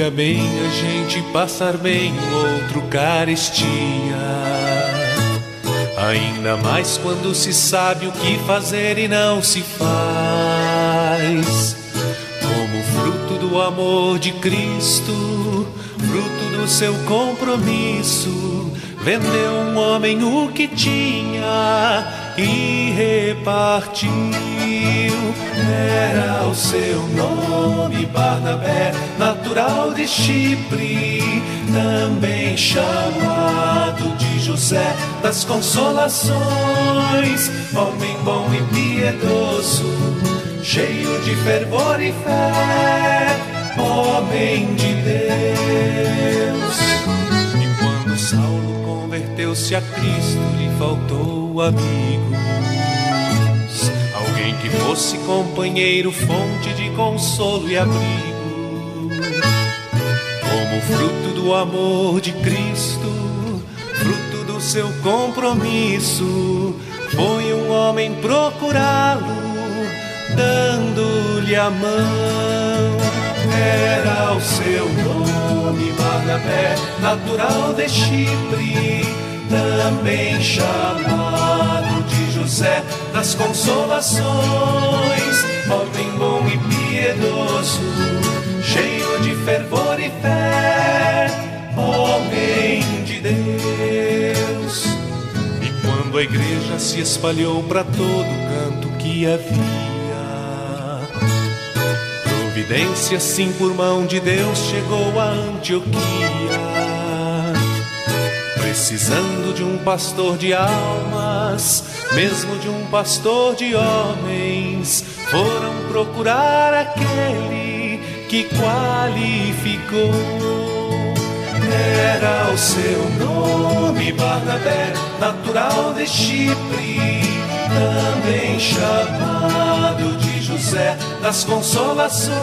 fica bem a gente passar bem o outro carestia. Ainda mais quando se sabe o que fazer e não se faz. Como fruto do amor de Cristo, fruto do seu compromisso, vendeu um homem o que tinha e repartiu. Era o seu nome, Barnabé, natural de Chipre, também chamado de José das Consolações, homem bom e piedoso, cheio de fervor e fé, homem de Deus. E converteu-se a Cristo, lhe faltou amigos. Alguém que fosse companheiro, fonte de consolo e abrigo. Como fruto do amor de Cristo, fruto do seu compromisso, foi um homem procurá-lo, dando-lhe a mão. Era o seu nome, Barnabé, natural de Chipre, também chamado de José das Consolações, homem bom e piedoso, cheio de fervor e fé, homem de Deus. E quando a igreja se espalhou para todo canto que havia, providência, sim, por mão de Deus, chegou a Antioquia. Precisando de um pastor de almas, mesmo de um pastor de homens, foram procurar aquele que qualificou. Era o seu nome, Barnabé, natural de Chipre, também chamado de José das Consolações,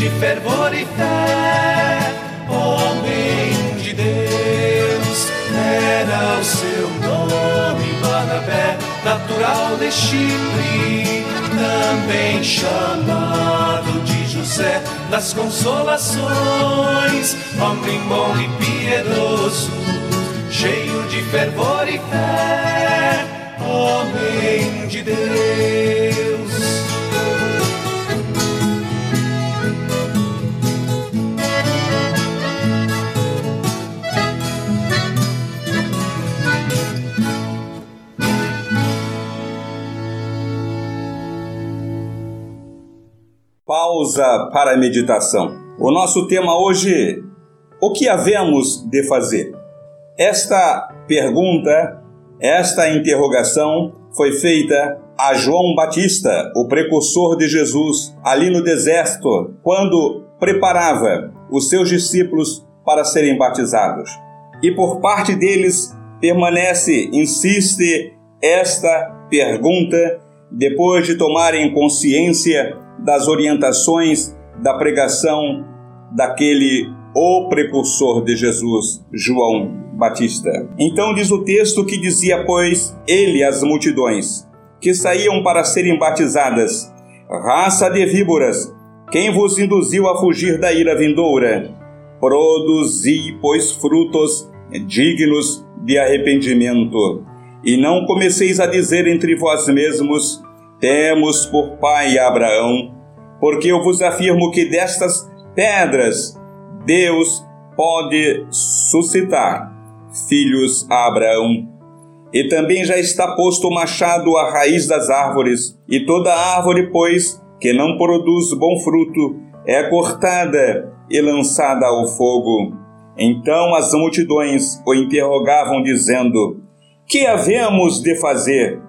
de fervor e fé, homem de Deus. Era o seu nome, Barnabé, natural de Chipre, também chamado de José das Consolações, homem bom e piedoso, cheio de fervor e fé, homem de Deus. Pausa para a meditação. O nosso tema hoje: o que havemos de fazer? Esta pergunta, esta interrogação foi feita a João Batista, o precursor de Jesus, ali no deserto, quando preparava os seus discípulos para serem batizados. E por parte deles permanece, insiste esta pergunta depois de tomarem consciência das orientações da pregação daquele o precursor de Jesus, João Batista. Então diz o texto que dizia, pois, ele às multidões que saíam para serem batizadas: Raça de víboras, quem vos induziu a fugir da ira vindoura? Produzi, pois, frutos dignos de arrependimento. E não comeceis a dizer entre vós mesmos: Temos por pai Abraão, porque eu vos afirmo que destas pedras Deus pode suscitar filhos a Abraão. E também já está posto o machado à raiz das árvores, e toda árvore, pois, que não produz bom fruto, é cortada e lançada ao fogo. Então as multidões o interrogavam, dizendo: Que havemos de fazer?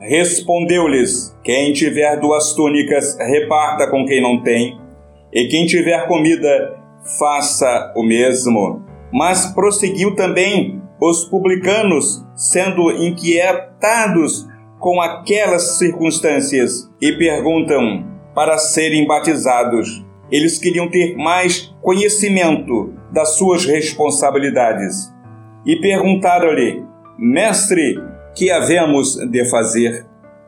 Respondeu-lhes: Quem tiver duas túnicas, reparta com quem não tem, e quem tiver comida, faça o mesmo. Mas prosseguiu também os publicanos, sendo inquietados com aquelas circunstâncias, e perguntam para serem batizados. Eles queriam ter mais conhecimento das suas responsabilidades. E perguntaram-lhe: Mestre, que havemos de fazer?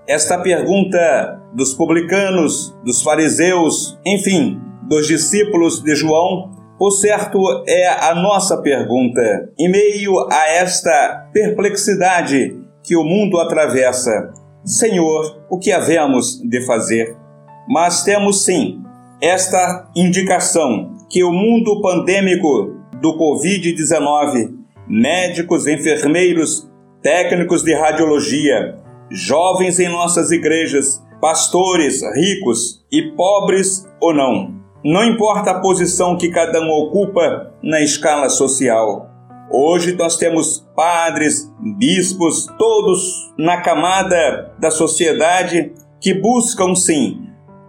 Esta pergunta dos publicanos, dos fariseus, enfim, dos discípulos de João, por certo é a nossa pergunta. Em meio a esta perplexidade que o mundo atravessa, Senhor, o que havemos de fazer? Mas temos sim esta indicação que o mundo pandêmico do Covid-19, médicos, enfermeiros, técnicos de radiologia, jovens em nossas igrejas, pastores, ricos e pobres ou não. Não importa a posição que cada um ocupa na escala social. Hoje nós temos padres, bispos, todos na camada da sociedade que buscam sim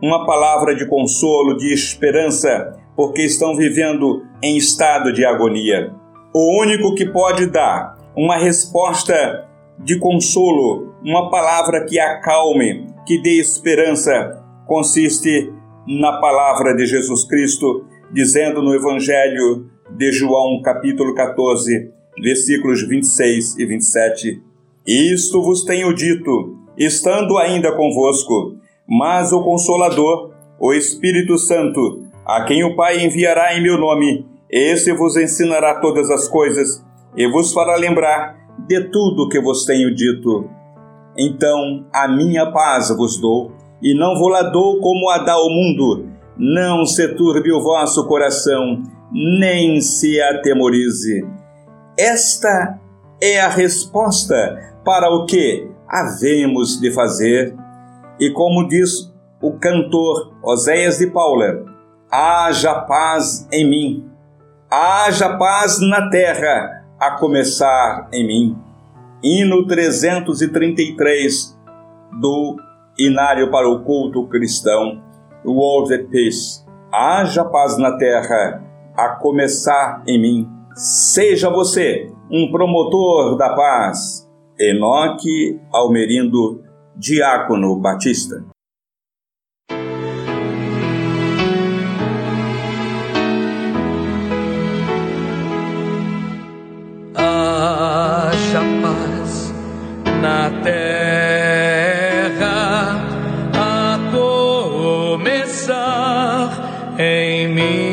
uma palavra de consolo, de esperança, porque estão vivendo em estado de agonia. O único que pode dar uma resposta de consolo, uma palavra que acalme, que dê esperança, consiste na palavra de Jesus Cristo, dizendo no Evangelho de João, capítulo 14, versículos 26 e 27. Isto vos tenho dito, estando ainda convosco, mas o Consolador, o Espírito Santo, a quem o Pai enviará em meu nome, esse vos ensinará todas as coisas e vos fará lembrar de tudo que vos tenho dito. Então a minha paz vos dou, e não vou lá dou como a dá o mundo. Não se turbe o vosso coração, nem se atemorize. Esta é a resposta para o que havemos de fazer e como diz o cantor Oséias de Paula, haja paz em mim, haja paz na terra, a começar em mim. Hino 333 do Inário para o Culto Cristão, World at Peace. Haja paz na terra, a começar em mim. Seja você um promotor da paz. Enoque Almerindo Diácono Batista. Terra a começar em mim.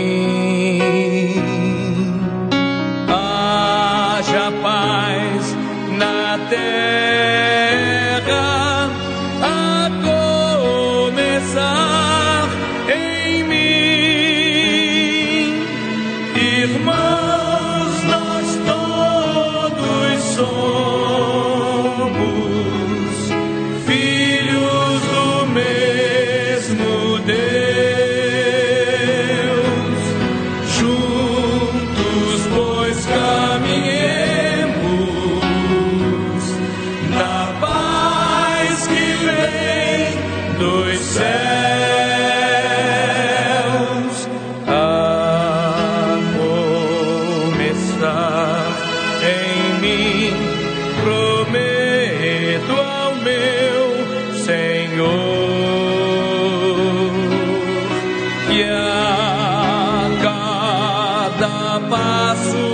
que a cada passo